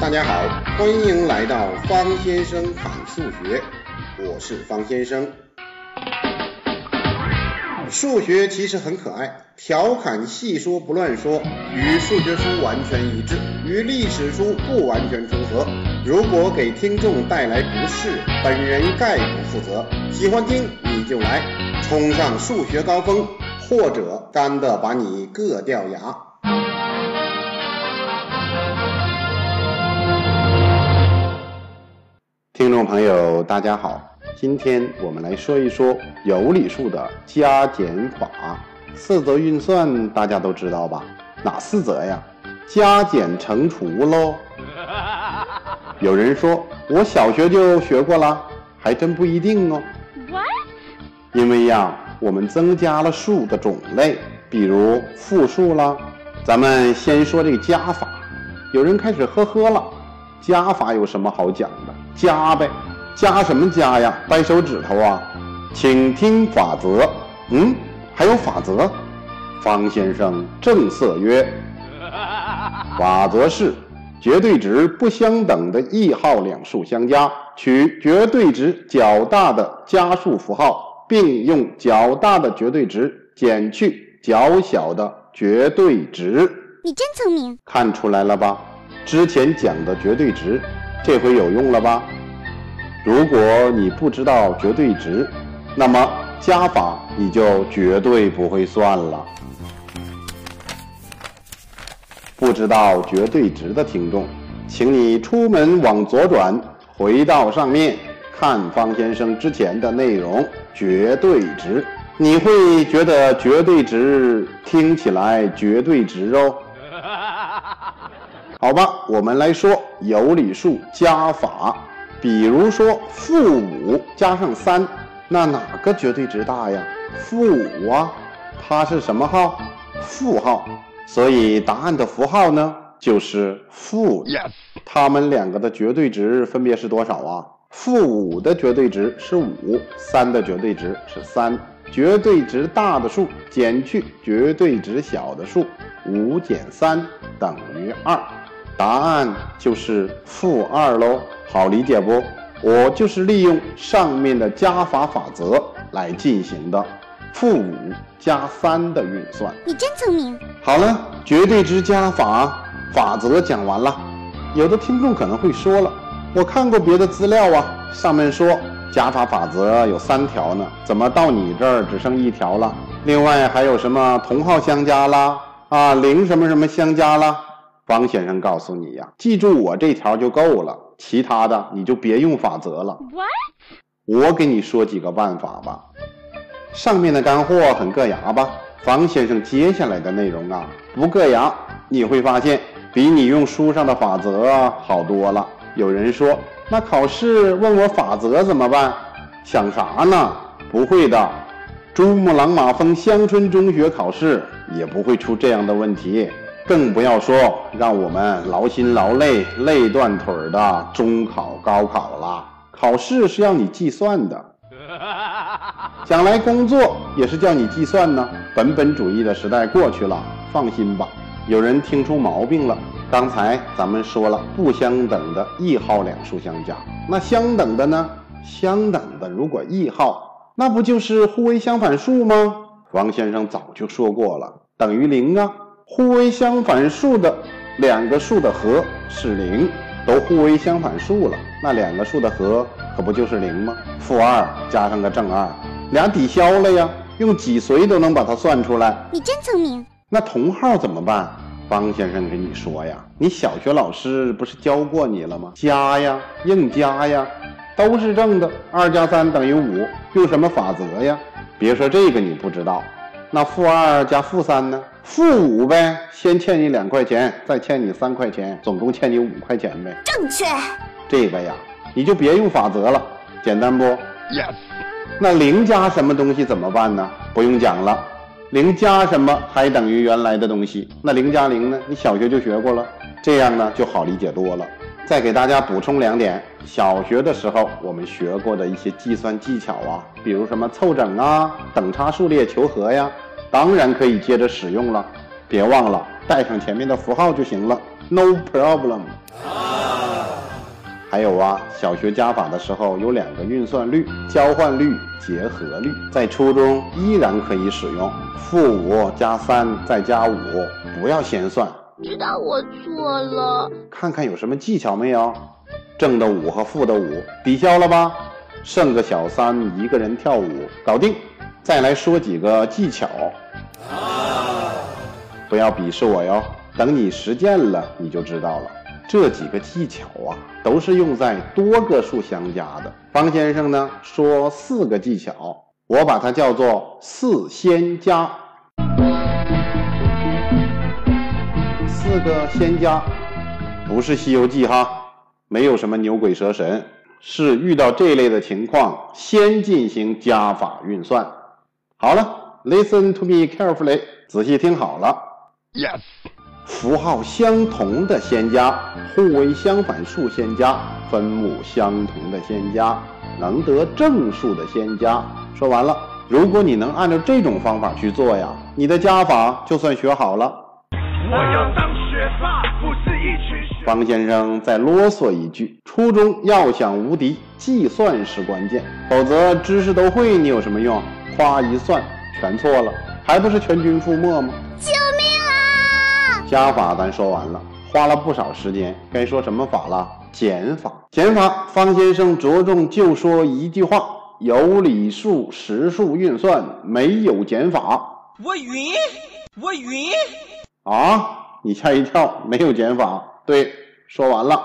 大家好，欢迎来到方先生侃数学，我是方先生。数学其实很可爱，调侃细说不乱说，与数学书完全一致，与历史书不完全重合。如果给听众带来不适，本人概不负责。喜欢听你就来，冲上数学高峰，或者干的把你硌掉牙。听众朋友，大家好。今天我们来说一说有理数的加减法。四则运算大家都知道吧？哪四则呀？加减乘除喽。有人说我小学就学过了，还真不一定哦。What？因为呀，我们增加了数的种类，比如复数啦。咱们先说这个加法。有人开始呵呵了，加法有什么好讲的？加呗。加什么加呀？掰手指头啊！请听法则。嗯，还有法则。方先生正色曰：法则是绝对值不相等的异号两数相加，取绝对值较大的加数符号，并用较大的绝对值减去较小的绝对值。你真聪明，看出来了吧？之前讲的绝对值，这回有用了吧？如果你不知道绝对值，那么加法你就绝对不会算了。不知道绝对值的听众，请你出门往左转，回到上面看方先生之前的内容。绝对值，你会觉得绝对值听起来绝对值哦。好吧，我们来说有理数加法。比如说负五加上三，那哪个绝对值大呀？负五啊，它是什么号？负号，所以答案的符号呢就是负。它们两个的绝对值分别是多少啊？负五的绝对值是五，三的绝对值是三。绝对值大的数减去绝对值小的数，五减三等于二，答案就是负二喽。好理解不？我就是利用上面的加法法则来进行的，负五加三的运算。你真聪明。好了，绝对值加法法则讲完了。有的听众可能会说了，我看过别的资料啊，上面说加法法则有三条呢，怎么到你这儿只剩一条了？另外还有什么同号相加啦？啊，零什么什么相加啦？方先生告诉你呀，记住我这条就够了。其他的你就别用法则了。我给你说几个办法吧。上面的干货很硌牙吧？方先生接下来的内容啊，不硌牙，你会发现比你用书上的法则好多了。有人说，那考试问我法则怎么办？想啥呢？不会的，珠穆朗玛峰乡村中学考试也不会出这样的问题。更不要说让我们劳心劳累、累断腿的中考、高考了。考试是要你计算的，将来工作也是叫你计算呢。本本主义的时代过去了，放心吧。有人听出毛病了，刚才咱们说了不相等的异号两数相加，那相等的呢？相等的如果异号，那不就是互为相反数吗？王先生早就说过了，等于零啊。互为相反数的两个数的和是零，都互为相反数了，那两个数的和可不就是零吗？负二加上个正二，俩抵消了呀，用脊髓都能把它算出来。你真聪明。那同号怎么办？方先生跟你说呀，你小学老师不是教过你了吗？加呀，硬加呀，都是正的。二加三等于五，用什么法则呀？别说这个你不知道。那负二加负三呢？负五呗，先欠你两块钱，再欠你三块钱，总共欠你五块钱呗。正确。这个呀，你就别用法则了，简单不？Yes。那零加什么东西怎么办呢？不用讲了，零加什么还等于原来的东西。那零加零呢？你小学就学过了，这样呢就好理解多了。再给大家补充两点，小学的时候我们学过的一些计算技巧啊，比如什么凑整啊、等差数列求和呀，当然可以接着使用了。别忘了带上前面的符号就行了，No problem。还有啊，小学加法的时候有两个运算律：交换律、结合律，在初中依然可以使用。负五加三再加五，不要先算。知道我错了。看看有什么技巧没有？正的五和负的五抵消了吧？剩个小三，一个人跳舞，搞定。再来说几个技巧。不要鄙视我哟，等你实践了，你就知道了。这几个技巧啊，都是用在多个数相加的。方先生呢说四个技巧，我把它叫做四先加。四个仙家，不是《西游记》哈，没有什么牛鬼蛇神，是遇到这类的情况，先进行加法运算。好了，listen to me carefully，仔细听好了。Yes。符号相同的仙家，互为相反数仙家，分母相同的仙家，能得正数的仙家。说完了，如果你能按照这种方法去做呀，你的加法就算学好了。我要当方先生再啰嗦一句：初中要想无敌，计算是关键，否则知识都会，你有什么用？夸一算，全错了，还不是全军覆没吗？救命啊！加法咱说完了，花了不少时间，该说什么法了？减法。减法，方先生着重就说一句话：有理数、实数运算没有减法。我晕，我晕。啊！你吓一跳，没有减法。对，说完了。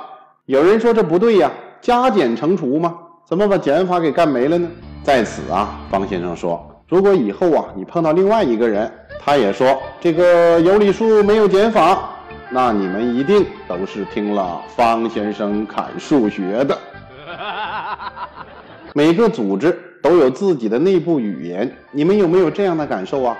有人说这不对呀，加减乘除吗？怎么把减法给干没了呢？在此啊，方先生说，如果以后啊，你碰到另外一个人。他也说这个有理数没有减法，那你们一定都是听了方先生砍数学的。每个组织都有自己的内部语言，你们有没有这样的感受啊？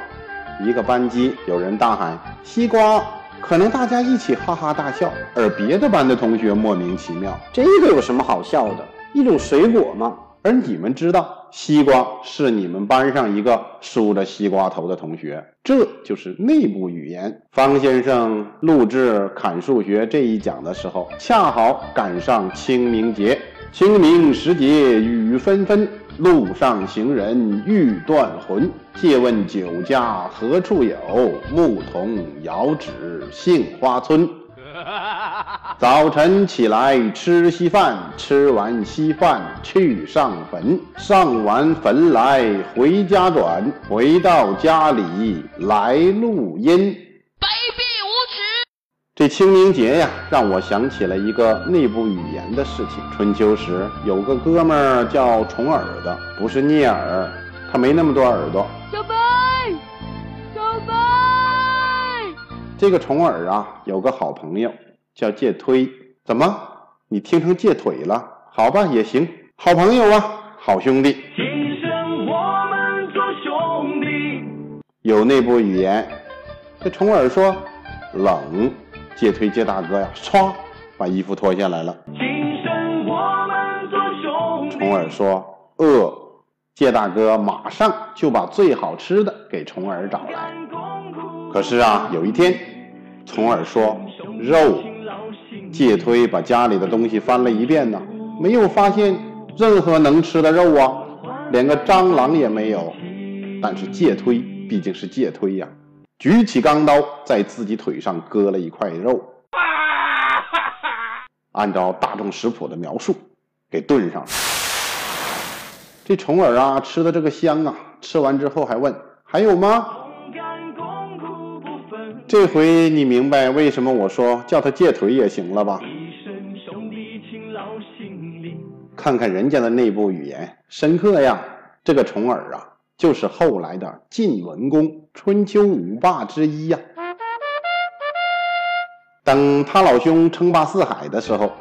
一个班级有人大喊西瓜，可能大家一起哈哈大笑，而别的班的同学莫名其妙，这个有什么好笑的？一种水果吗。而你们知道，西瓜是你们班上一个梳着西瓜头的同学，这就是内部语言。方先生录制砍数学这一讲的时候，恰好赶上清明节。清明时节雨纷纷，路上行人欲断魂。借问酒家何处有？牧童遥指杏花村。早晨起来吃稀饭，吃完稀饭去上坟，上完坟来回家转，回到家里来录音。这清明节呀，让我想起了一个内部语言的事情。春秋时有个哥们儿叫重耳的，不是聂耳，他没那么多耳朵。小白，小白。这个重耳啊，有个好朋友叫介推。怎么，你听成介腿了？好吧，也行。好朋友啊，好兄弟。今生我们做兄弟。有内部语言。这重耳说冷，介推介大哥呀，唰，把衣服脱下来了。今生我们做兄弟。重耳说饿，介大哥马上就把最好吃的给重耳找来。可是啊，有一天。重耳说肉，介推把家里的东西翻了一遍呢，没有发现任何能吃的肉啊，连个蟑螂也没有。但是介推毕竟是介推呀，举起钢刀在自己腿上割了一块肉，按照大众食谱的描述给炖上了。这虫儿啊，吃的这个香啊，吃完之后还问还有吗？这回你明白为什么我说叫他借腿也行了吧？看看人家的内部语言，深刻呀！这个重耳啊，就是后来的晋文公，春秋五霸之一呀。等他老兄称霸四海的时候，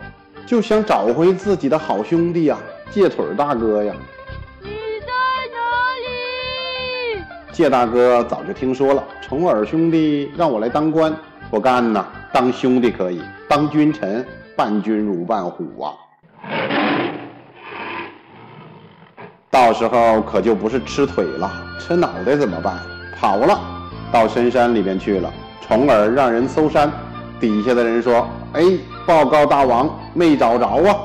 就想找回自己的好兄弟呀，借腿大哥呀。你在哪里介大哥早就听说了，重耳兄弟让我来当官，不干呐！当兄弟可以，当君臣，伴君如伴虎啊！到时候可就不是吃腿了，吃脑袋怎么办？跑了，到深山里面去了。重耳让人搜山，底下的人说：“哎，报告大王，没找着啊！”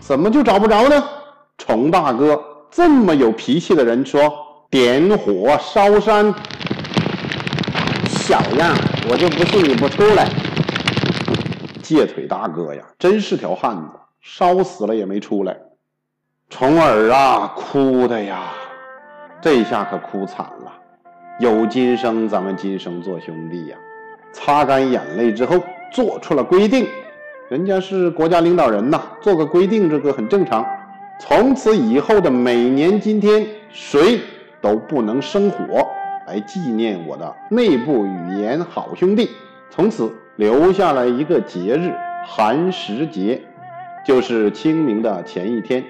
怎么就找不着呢？虫大哥这么有脾气的人说：“点火烧山。”小样，我就不信你不出来！借腿大哥呀，真是条汉子，烧死了也没出来。虫儿啊，哭的呀，这下可哭惨了。有今生，咱们今生做兄弟呀。擦干眼泪之后，做出了规定。人家是国家领导人呐，做个规定，这个很正常。从此以后的每年今天，谁都不能生火，来纪念我的内部语言好兄弟。从此留下了一个节日——寒食节，就是清明的前一天。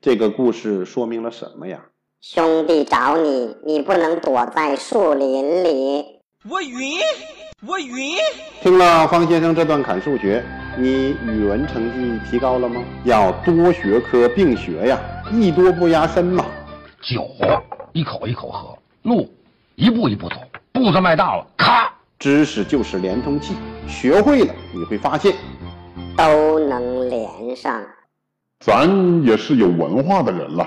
这个故事说明了什么呀？兄弟找你，你不能躲在树林里。我晕，我晕。听了方先生这段砍数学，你语文成绩提高了吗？要多学科并学呀，艺多不压身嘛。酒一口一口喝，路一步一步走，步子迈大了，咔！知识就是连通器，学会了你会发现，都能连上。咱也是有文化的人了。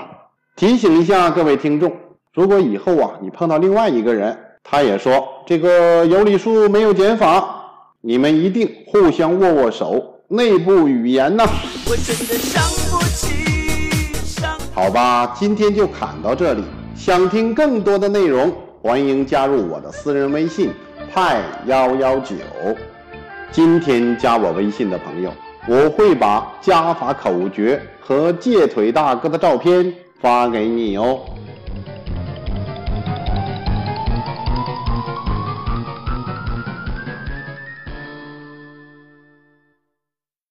提醒一下各位听众，如果以后啊你碰到另外一个人，他也说这个有理数没有减法，你们一定互相握握手，内部语言呢。我真的伤不起，伤。好吧，今天就侃到这里。想听更多的内容，欢迎加入我的私人微信派幺幺九。今天加我微信的朋友，我会把加法口诀和借腿大哥的照片发给你哦。